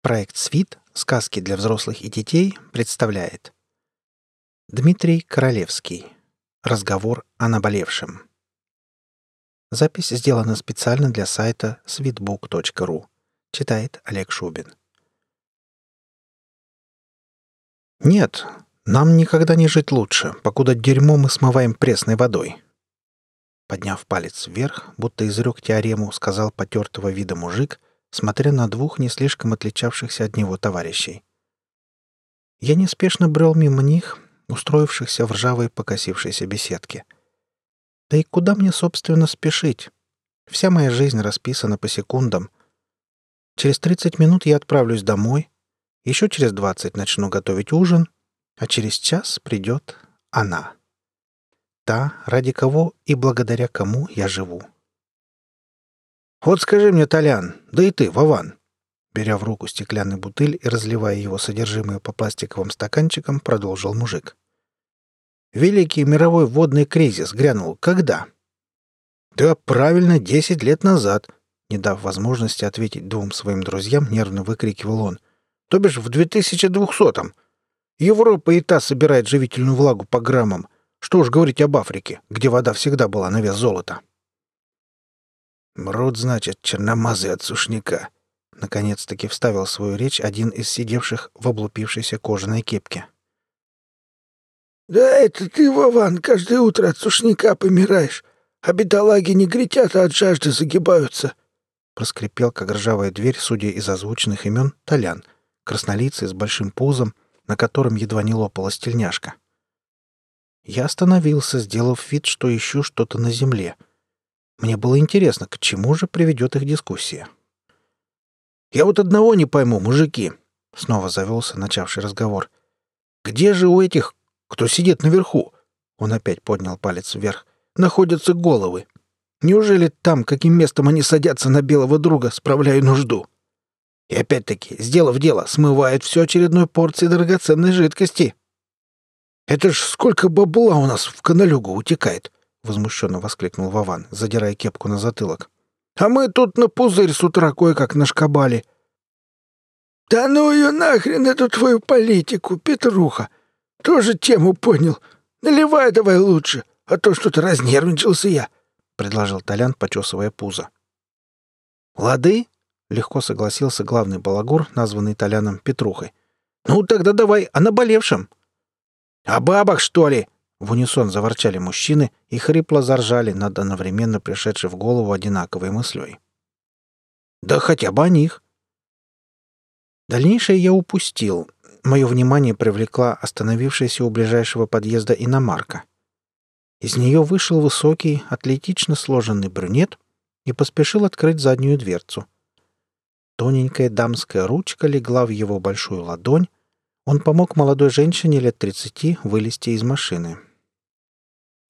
Проект «Свит. Сказки для взрослых и детей» представляет Дмитрий Королевский. Разговор о наболевшем. Запись сделана специально для сайта sweetbook.ru. Читает Олег Шубин. Нет, нам никогда не жить лучше, покуда дерьмо мы смываем пресной водой. Подняв палец вверх, будто изрек теорему, сказал потертого вида мужик — смотря на двух не слишком отличавшихся от него товарищей. Я неспешно брел мимо них, устроившихся в ржавой покосившейся беседке. Да и куда мне, собственно, спешить? Вся моя жизнь расписана по секундам. Через 30 минут я отправлюсь домой, еще через 20 начну готовить ужин, а через час придет она. Та, ради кого и благодаря кому я живу. «Вот скажи мне, Толян, да и ты, Вован!» Беря в руку стеклянный бутыль и разливая его содержимое по пластиковым стаканчикам, продолжил мужик. «Великий мировой водный кризис грянул когда?» «Да правильно, десять лет назад», — не дав возможности ответить двум своим друзьям, нервно выкрикивал он. «То бишь в 2200-м. Европа и та собирает живительную влагу по граммам. Что уж говорить об Африке, где вода всегда была на вес золота». «Мрут, значит, черномазый от сушняка», — наконец-таки вставил свою речь один из сидевших в облупившейся кожаной кепке. «Да это ты, Вован, каждое утро от сушняка помираешь, а бедолаги не гретят, а от жажды загибаются», — проскрипел, как ржавая дверь, судя из озвученных имен, Толян, краснолицый с большим пузом, на котором едва не лопалась тельняшка. Я остановился, сделав вид, что ищу что-то на земле — мне было интересно, к чему же приведет их дискуссия. «Я вот одного не пойму, мужики», — снова завелся начавший разговор. «Где же у этих, кто сидит наверху?» Он опять поднял палец вверх. «Находятся головы. Неужели там, каким местом они садятся на белого друга, справляя нужду?» И опять-таки, сделав дело, смывает всю очередной порции драгоценной жидкости. «Это ж сколько бабла у нас в каналюгу утекает!» — возмущенно воскликнул Вован, задирая кепку на затылок. «А мы тут на пузырь с утра кое-как нашкабали». «Да ну ее нахрен, эту твою политику, Петруха! Тоже тему понял. Наливай давай лучше, а то что-то разнервничался я», — предложил Толян, почесывая пузо. «Лады?» — легко согласился главный балагур, названный Толяном Петрухой. «Ну, тогда давай о наболевшем». «О бабах, что ли?» В унисон заворчали мужчины и хрипло заржали над одновременно пришедшей в голову одинаковой мыслей. «Да хотя бы о них!» Дальнейшее я упустил. Мое внимание привлекла остановившаяся у ближайшего подъезда иномарка. Из нее вышел высокий, атлетично сложенный брюнет и поспешил открыть заднюю дверцу. Тоненькая дамская ручка легла в его большую ладонь, он помог молодой женщине лет тридцати вылезти из машины.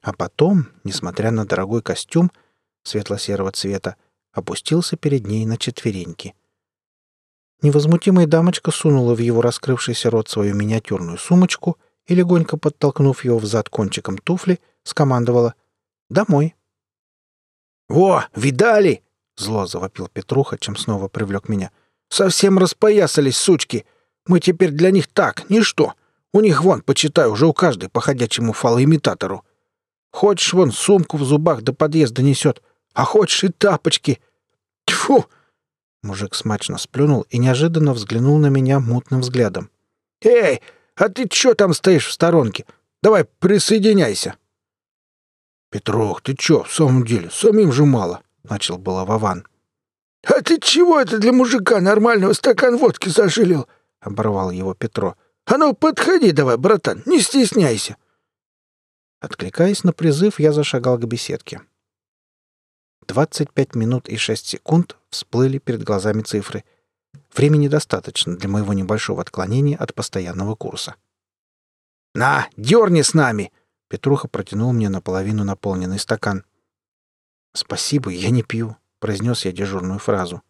А потом, несмотря на дорогой костюм светло-серого цвета, опустился перед ней на четвереньки. Невозмутимая дамочка сунула в его раскрывшийся рот свою миниатюрную сумочку и, легонько подтолкнув его взад кончиком туфли, скомандовала «Домой». «Во, видали?» — зло завопил Петруха, чем снова привлек меня. «Совсем распоясались, сучки! Мы теперь для них так, ничто. У них, вон, почитай, уже у каждой по ходячему фалоимитатору. Хочешь, вон сумку в зубах до подъезда несет, а хочешь и тапочки. Тьфу!» Мужик смачно сплюнул и неожиданно взглянул на меня мутным взглядом. «Эй, а ты чё там стоишь в сторонке? Давай присоединяйся!» «Петрух, ты чё, в самом деле, самим же мало!» — начал было Вован. «А ты чего это для мужика нормального стакан водки зажилил?» — оборвал его Петро. «А ну, подходи давай, братан, не стесняйся!» Откликаясь на призыв, я зашагал к беседке. 25 минут и 6 секунд всплыли перед глазами цифры. Времени достаточно для моего небольшого отклонения от постоянного курса. «На, дерни с нами!» Петруха протянул мне наполовину наполненный стакан. «Спасибо, я не пью», — произнес я дежурную фразу.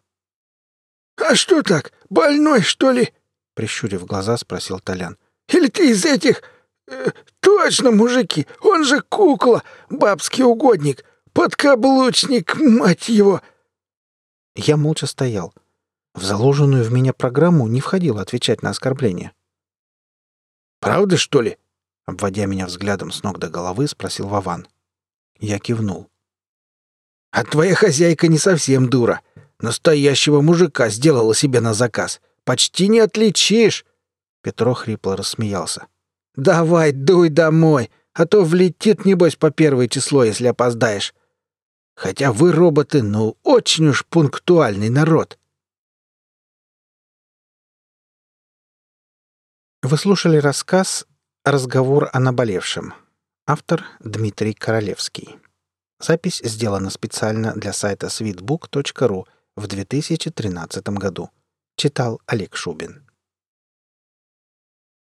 «А что так, больной, что ли?» — прищурив глаза, спросил Толян. «Или ты из этих точно, мужики, он же кукла, бабский угодник, подкаблучник, мать его!» Я молча стоял. В заложенную в меня программу не входило отвечать на оскорбления. «Правда, что ли?» Обводя меня взглядом с ног до головы, спросил Вован. Я кивнул. «А твоя хозяйка не совсем дура. Настоящего мужика сделала себе на заказ. Почти не отличишь!» Петро хрипло рассмеялся. «Давай, дуй домой, а то влетит, небось, по первое число, если опоздаешь. Хотя вы, роботы, ну, очень уж пунктуальный народ». Вы слушали рассказ «Разговор о наболевшем». Автор Дмитрий Королевский. Запись сделана специально для сайта sweetbook.ru в 2013 году. Читал Олег Шубин.